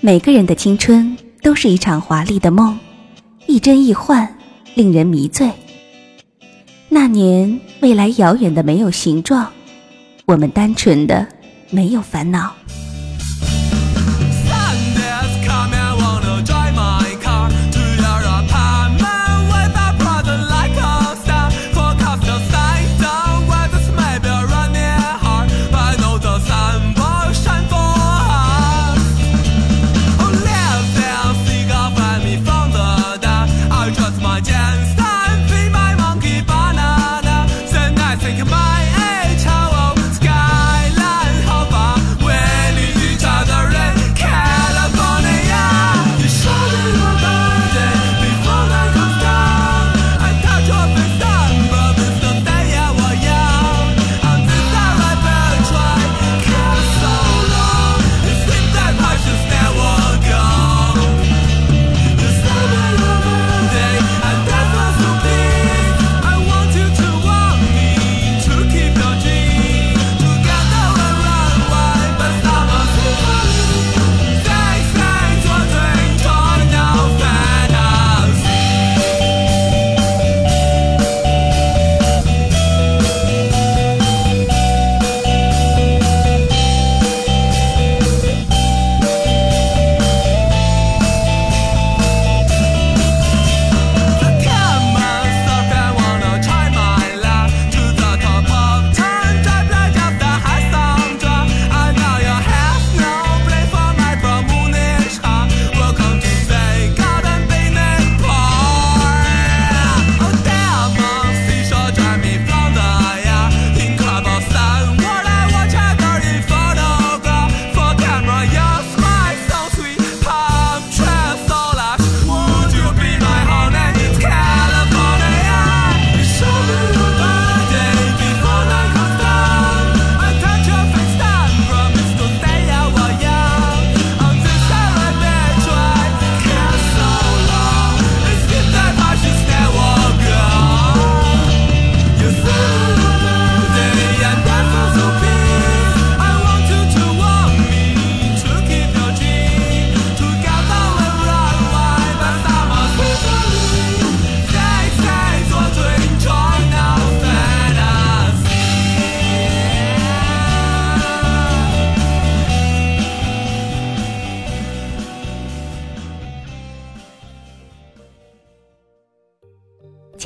每个人的青春都是一场华丽的梦，亦真亦幻，令人迷醉。那年，未来遥远的没有形状，我们单纯的没有烦恼。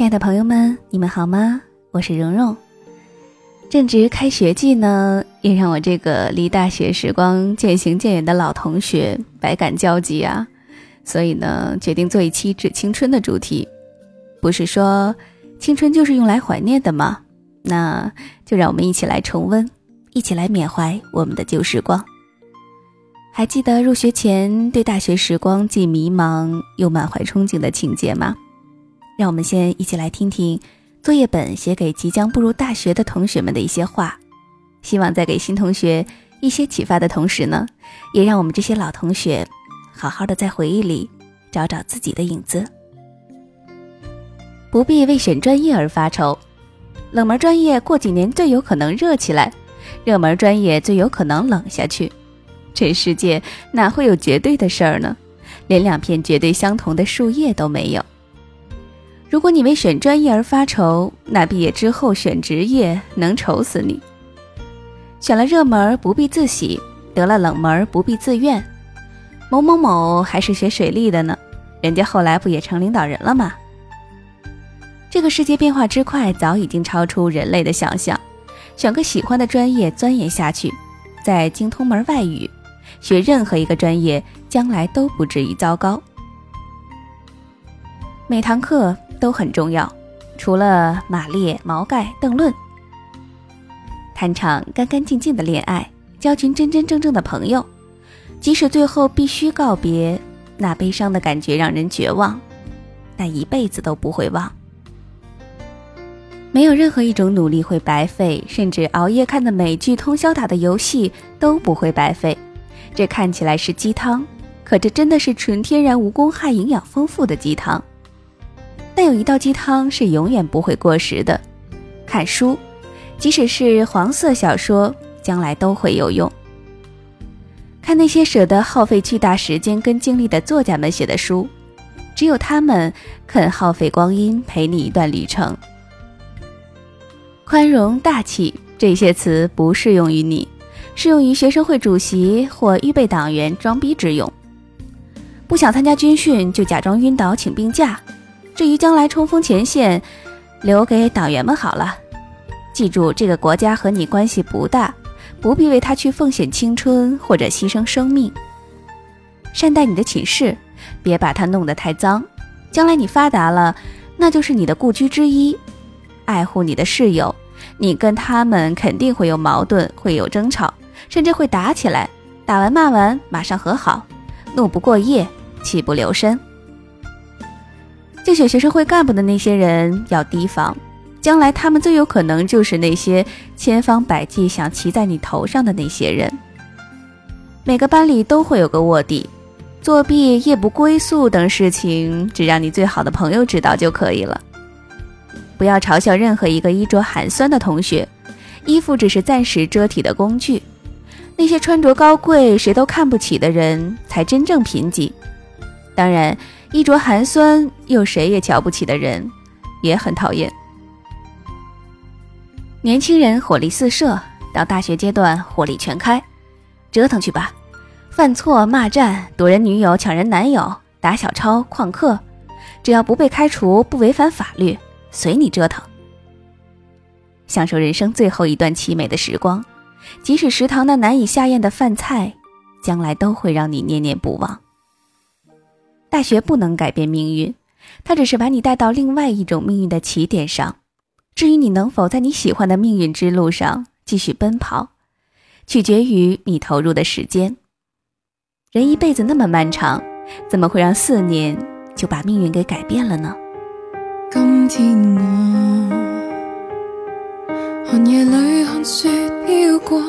亲爱的朋友们，你们好吗？我是蓉蓉。正值开学季呢，也让我这个离大学时光渐行渐远的老同学百感交集啊。所以呢，决定做一期致青春的主题。不是说青春就是用来怀念的吗？那就让我们一起来重温，一起来缅怀我们的旧时光。还记得入学前对大学时光既迷茫又满怀憧憬的情节吗？让我们先一起来听听作业本写给即将步入大学的同学们的一些话，希望在给新同学一些启发的同时呢，也让我们这些老同学好好的在回忆里找找自己的影子。不必为选专业而发愁，冷门专业过几年最有可能热起来，热门专业最有可能冷下去。这世界哪会有绝对的事儿呢？连两片绝对相同的树叶都没有。如果你为选专业而发愁，那毕业之后选职业能愁死你。选了热门不必自喜，得了冷门不必自怨。某某某还是学水利的呢，人家后来不也成领导人了吗？这个世界变化之快，早已经超出人类的想象。选个喜欢的专业钻研下去，再精通门外语，学任何一个专业，将来都不至于糟糕。每堂课。都很重要，除了马列、毛概、邓论，谈场干干净净的恋爱，交群真真正正的朋友，即使最后必须告别，那悲伤的感觉让人绝望，但一辈子都不会忘。没有任何一种努力会白费，甚至熬夜看的美剧、通宵打的游戏都不会白费。这看起来是鸡汤，可这真的是纯天然、无公害、营养丰富的鸡汤。但有一道鸡汤是永远不会过时的，看书，即使是黄色小说，将来都会有用。看那些舍得耗费巨大时间跟精力的作家们写的书，只有他们肯耗费光阴陪你一段旅程。宽容大气这些词不适用于你，适用于学生会主席或预备党员装逼之用。不想参加军训就假装晕倒请病假，至于将来冲锋前线，留给党员们好了。记住，这个国家和你关系不大。不必为他去奉献青春或者牺牲生命。善待你的寝室，别把它弄得太脏。将来你发达了，那就是你的故居之一。爱护你的室友，你跟他们肯定会有矛盾，会有争吵，甚至会打起来。打完骂完，马上和好。怒不过夜，气不留身。竞选学生会干部的那些人要提防。将来他们最有可能就是那些千方百计想骑在你头上的那些人。每个班里都会有个卧底，作弊、夜不归宿等事情，只让你最好的朋友知道就可以了。不要嘲笑任何一个衣着寒酸的同学，衣服只是暂时遮体的工具。那些穿着高贵、谁都看不起的人，才真正贫瘠。当然，衣着寒酸又谁也瞧不起的人，也很讨厌。年轻人火力四射，到大学阶段火力全开，折腾去吧！犯错、骂战、夺人女友、抢人男友、打小抄、旷课，只要不被开除、不违反法律，随你折腾。享受人生最后一段凄美的时光，即使食堂那难以下咽的饭菜，将来都会让你念念不忘。大学不能改变命运，它只是把你带到另外一种命运的起点上。至于你能否在你喜欢的命运之路上继续奔跑，取决于你投入的时间。人一辈子那么漫长，怎么会让四年就把命运给改变了呢？今天我寒夜里看雪飘过，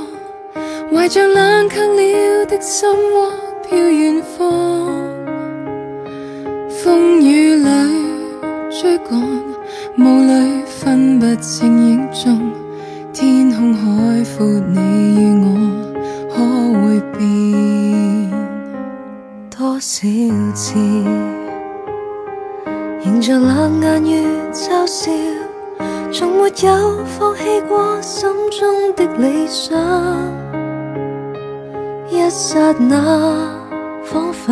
怀着冷却了的心窝飘远方，风雨里追赶。雾里分不清影踪，天空海阔，你与我可会变？多少次迎着冷眼与嘲笑，从没有放弃过心中的理想。一刹那，仿佛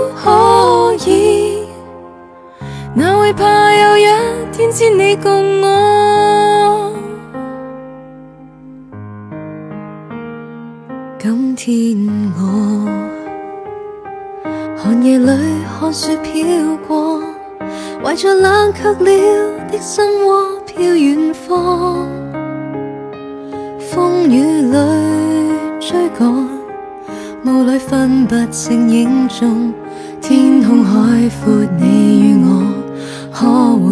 哪会怕有一天只你共我？今天我寒夜里看雪飘过，怀着冷却了的心窝飘远方。风雨里追赶，雾里分不清影踪。天空海阔，你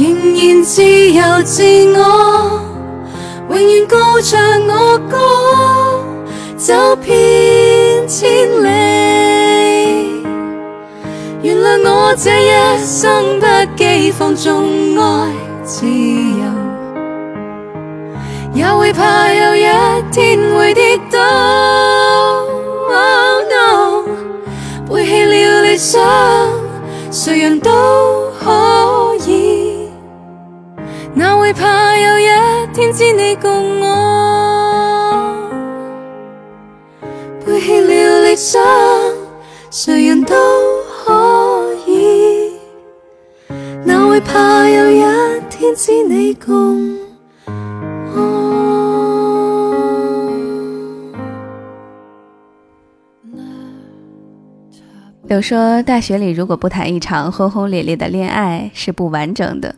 仍然自由自我，永远高唱我歌。走遍千里，原谅我这一生不羁放纵爱自由，也会怕有一天会跌倒。天知你共我？背弃了理想，谁人都可以。最怕有一天只你共我。有说大学里如果不谈一场轰轰烈烈的恋爱是不完整的，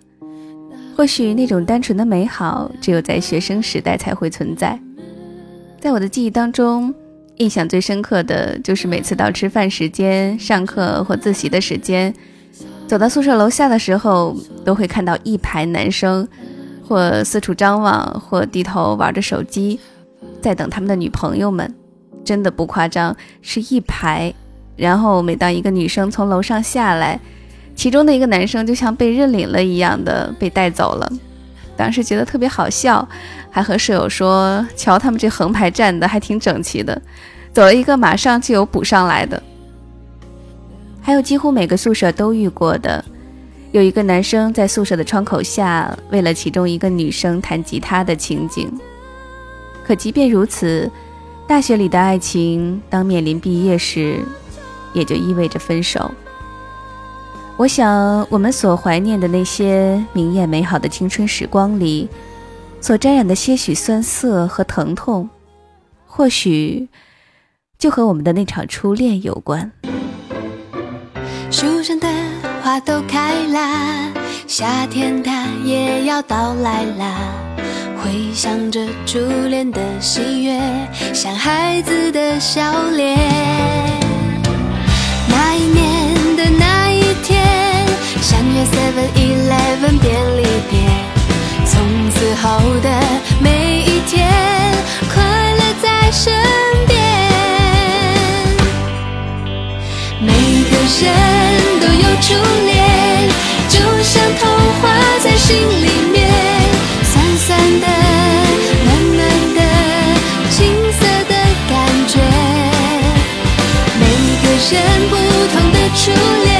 或许那种单纯的美好只有在学生时代才会存在。在我的记忆当中，印象最深刻的就是每次到吃饭时间、上课或自习的时间，走到宿舍楼下的时候，都会看到一排男生，或四处张望，或低头玩着手机，在等他们的女朋友们。真的不夸张，是一排。然后每当一个女生从楼上下来，其中的一个男生就像被认领了一样的被带走了。当时觉得特别好笑，还和舍友说：“瞧他们这横排站的还挺整齐的，走了一个马上就有补上来的。”还有几乎每个宿舍都遇过的，有一个男生在宿舍的窗口下为了其中一个女生弹吉他的情景。可即便如此，大学里的爱情当面临毕业时。也就意味着分手。我想，我们所怀念的那些明艳美好的青春时光里，所沾染的些许酸涩和疼痛，或许就和我们的那场初恋有关。树上的花都开啦，夏天它也要到来啦。回想着初恋的喜悦，像孩子的笑脸。那一年，约 Seven Eleven 便利店。从此后的每一天，快乐在身边。每个人都有初恋，就像童话在心里面，酸酸的，暖暖的，青涩的感觉。每个人不同的。初恋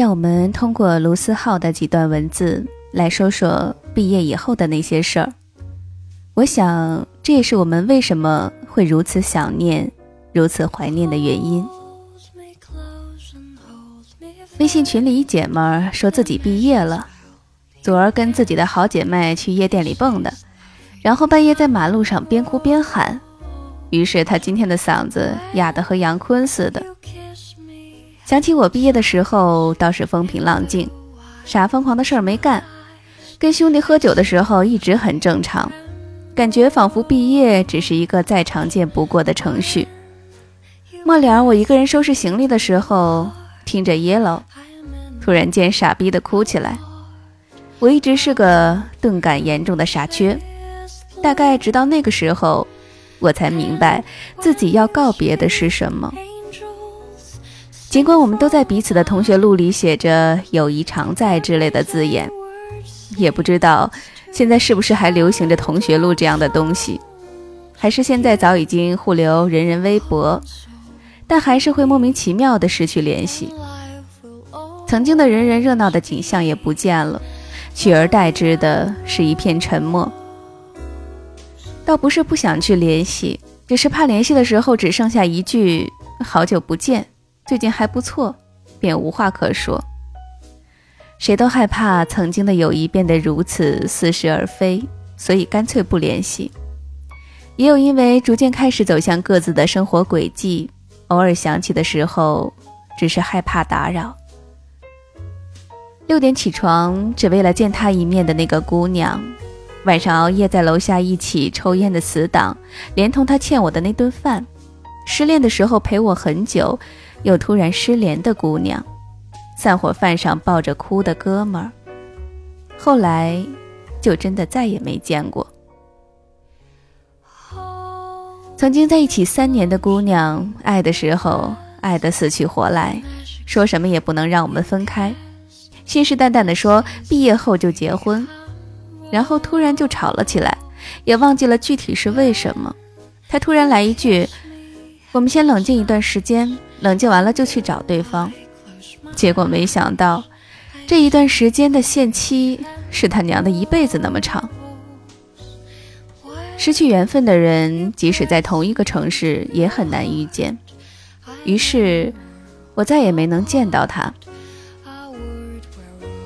让我们通过卢思浩的几段文字来说说毕业以后的那些事儿。我想，这也是我们为什么会如此想念、如此怀念的原因。微信群里一姐们儿说自己毕业了，昨儿跟自己的好姐妹去夜店里蹦的，然后半夜在马路上边哭边喊，于是她今天的嗓子哑得和杨坤似的。想起我毕业的时候倒是风平浪静，啥疯狂的事儿没干，跟兄弟喝酒的时候一直很正常，感觉仿佛毕业只是一个再常见不过的程序。末了，我一个人收拾行李的时候，听着 Yellow，突然间傻逼的哭起来。我一直是个钝感严重的傻缺，大概直到那个时候，我才明白自己要告别的是什么。尽管我们都在彼此的同学录里写着“友谊常在”之类的字眼，也不知道现在是不是还流行着同学录这样的东西，还是现在早已经互留人人微博，但还是会莫名其妙的失去联系。曾经的人人热闹的景象也不见了。取而代之的是一片沉默。倒不是不想去联系，只是怕联系的时候只剩下一句“好久不见，最近还不错”，便无话可说。谁都害怕曾经的友谊变得如此似是而非，所以干脆不联系。也有因为逐渐开始走向各自的生活轨迹，偶尔想起的时候，只是害怕打扰。六点起床，只为了见他一面的那个姑娘；晚上熬夜在楼下一起抽烟的死党，连同他欠我的那顿饭；失恋的时候陪我很久，又突然失联的姑娘；散伙饭上抱着哭的哥们儿。后来，就真的再也没见过。曾经在一起三年的姑娘，爱的时候爱得死去活来，说什么也不能让我们分开。信誓旦旦地说毕业后就结婚，然后突然就吵了起来，也忘记了具体是为什么。他突然来一句：“我们先冷静一段时间，冷静完了就去找对方。”结果没想到，这一段时间的限期是他娘的一辈子那么长。失去缘分的人，即使在同一个城市，也很难遇见。于是，我再也没能见到他。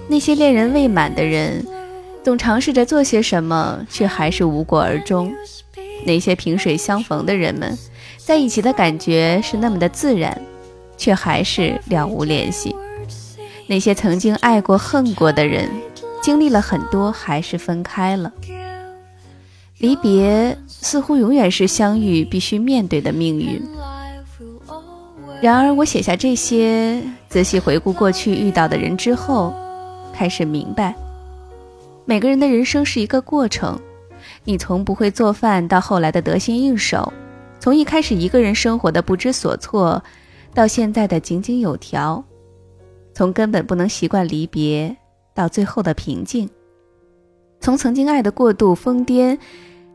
那些恋人未满的人，总尝试着做些什么，却还是无果而终。那些萍水相逢的人们，在一起的感觉是那么的自然，却还是了无联系。那些曾经爱过、恨过的人，经历了很多，还是分开了。离别似乎永远是相遇必须面对的命运。然而，我写下这些，仔细回顾过去遇到的人之后。开始明白，每个人的人生是一个过程。你从不会做饭到后来的得心应手，从一开始一个人生活的不知所措，到现在的井井有条，从根本不能习惯离别到最后的平静，从曾经爱的过度疯癫，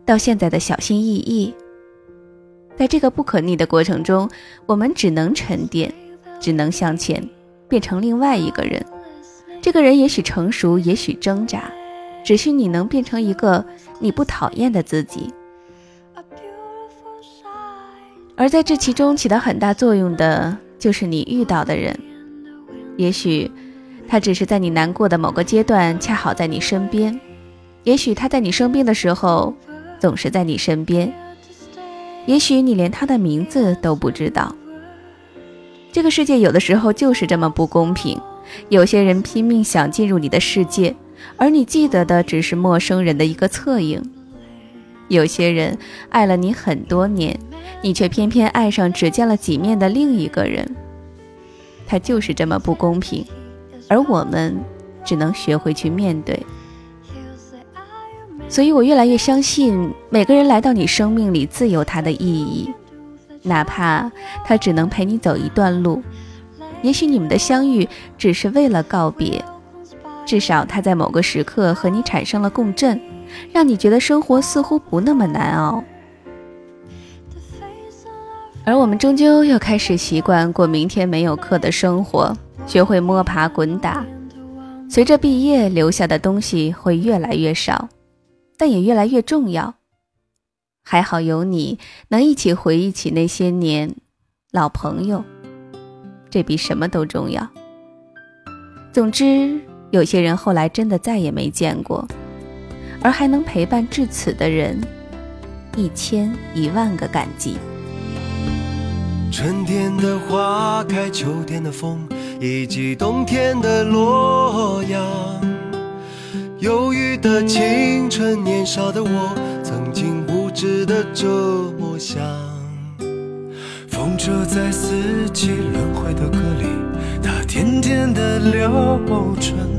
到现在的小心翼翼。在这个不可逆的过程中，我们只能沉淀，只能向前，变成另外一个人。这个人也许成熟，也许挣扎，只需你能变成一个你不讨厌的自己。而在这其中起到很大作用的，就是你遇到的人。也许他只是在你难过的某个阶段恰好在你身边，也许他在你生病的时候总是在你身边，也许你连他的名字都不知道。这个世界有的时候就是这么不公平。有些人拼命想进入你的世界，而你记得的只是陌生人的一个侧影；有些人爱了你很多年，你却偏偏爱上只见了几面的另一个人。他就是这么不公平，而我们只能学会去面对。所以我越来越相信，每个人来到你生命里自有他的意义，哪怕他只能陪你走一段路。也许你们的相遇只是为了告别，至少他在某个时刻和你产生了共振，让你觉得生活似乎不那么难熬。而我们终究又开始习惯过明天没有课的生活，学会摸爬滚打。随着毕业，留下的东西会越来越少，但也越来越重要。还好有你，能一起回忆起那些年，老朋友。这比什么都重要。总之，有些人后来真的再也没见过，而还能陪伴至此的人，一千一万个感激。春天的花开，秋天的风，以及冬天的洛阳。忧郁的青春，年少的我，曾经无知的这么想。风车在四季轮回的歌里，它甜甜的流转。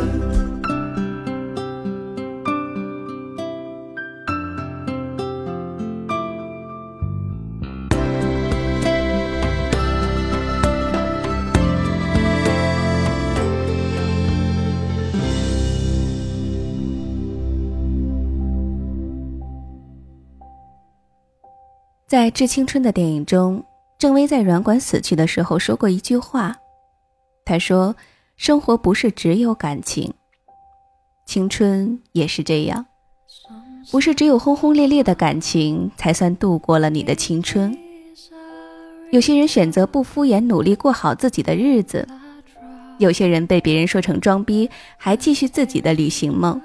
在《致青春》的电影中，郑薇在软管死去的时候说过一句话。她说：“生活不是只有感情，青春也是这样，不是只有轰轰烈烈的感情才算度过了你的青春。有些人选择不敷衍，努力过好自己的日子；有些人被别人说成装逼，还继续自己的旅行梦；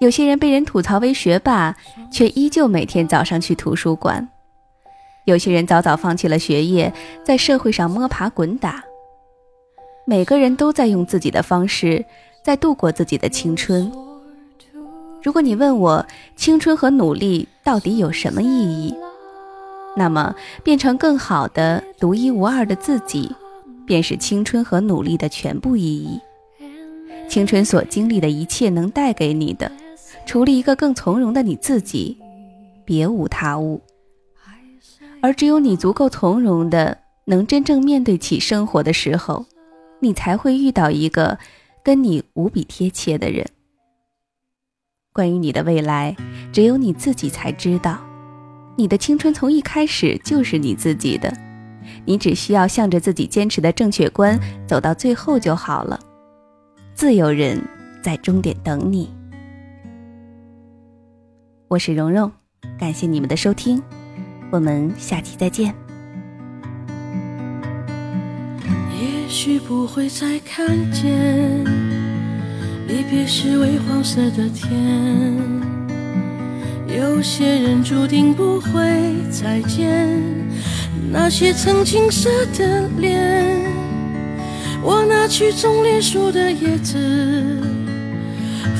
有些人被人吐槽为学霸，却依旧每天早上去图书馆。”有些人早早放弃了学业，在社会上摸爬滚打。每个人都在用自己的方式在度过自己的青春。如果你问我青春和努力到底有什么意义，那么变成更好的、独一无二的自己，便是青春和努力的全部意义。青春所经历的一切能带给你的，除了一个更从容的你自己，别无他物。而只有你足够从容的，能真正面对起生活的时候，你才会遇到一个跟你无比贴切的人。关于你的未来，只有你自己才知道。你的青春从一开始就是你自己的，你只需要向着自己坚持的正确观走到最后就好了。自有人在终点等你。我是蓉蓉，感谢你们的收听。我们下期再见。也许不会再看见。离别是微黄色的天，有些人注定不会再见。那些曾青涩的脸，我拿去种莲树的叶子，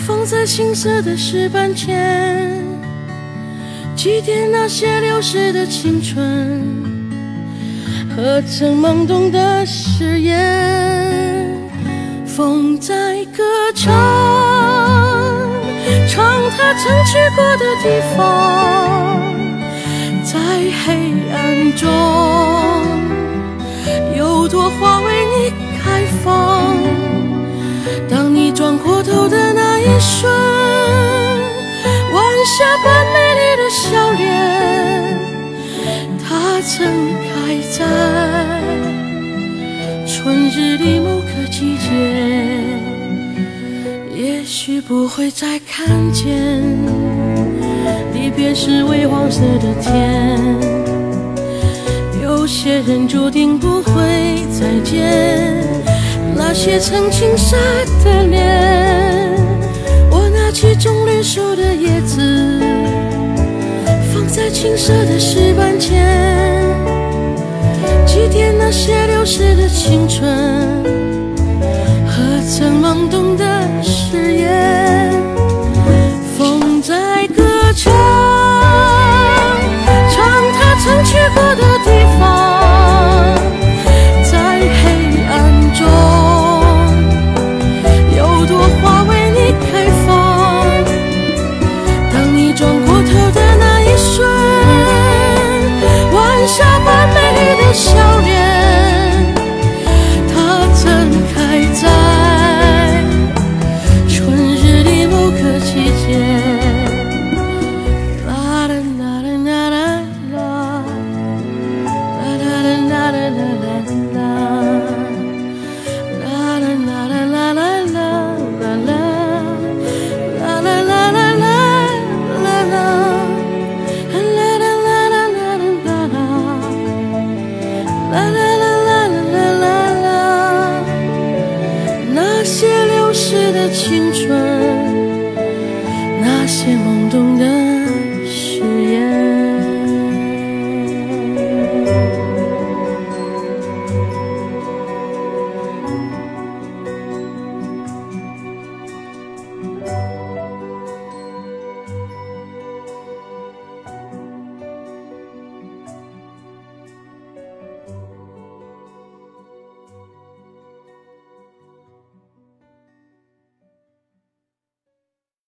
放在青涩的石板前，祭奠那些流逝的青春和曾懵懂的誓言。风在歌唱，唱他曾去过的地方，在黑暗中，有朵花为你开放。当你转过头的那一瞬，晚霞盛开在春日里某个。季节，也许不会再看见。离别是微黄色的天，有些人注定不会再见。那些曾青涩的脸，我拿起种绿树的叶子，放在青涩的石板前，祭奠那些流逝的青春和曾懵懂的誓言。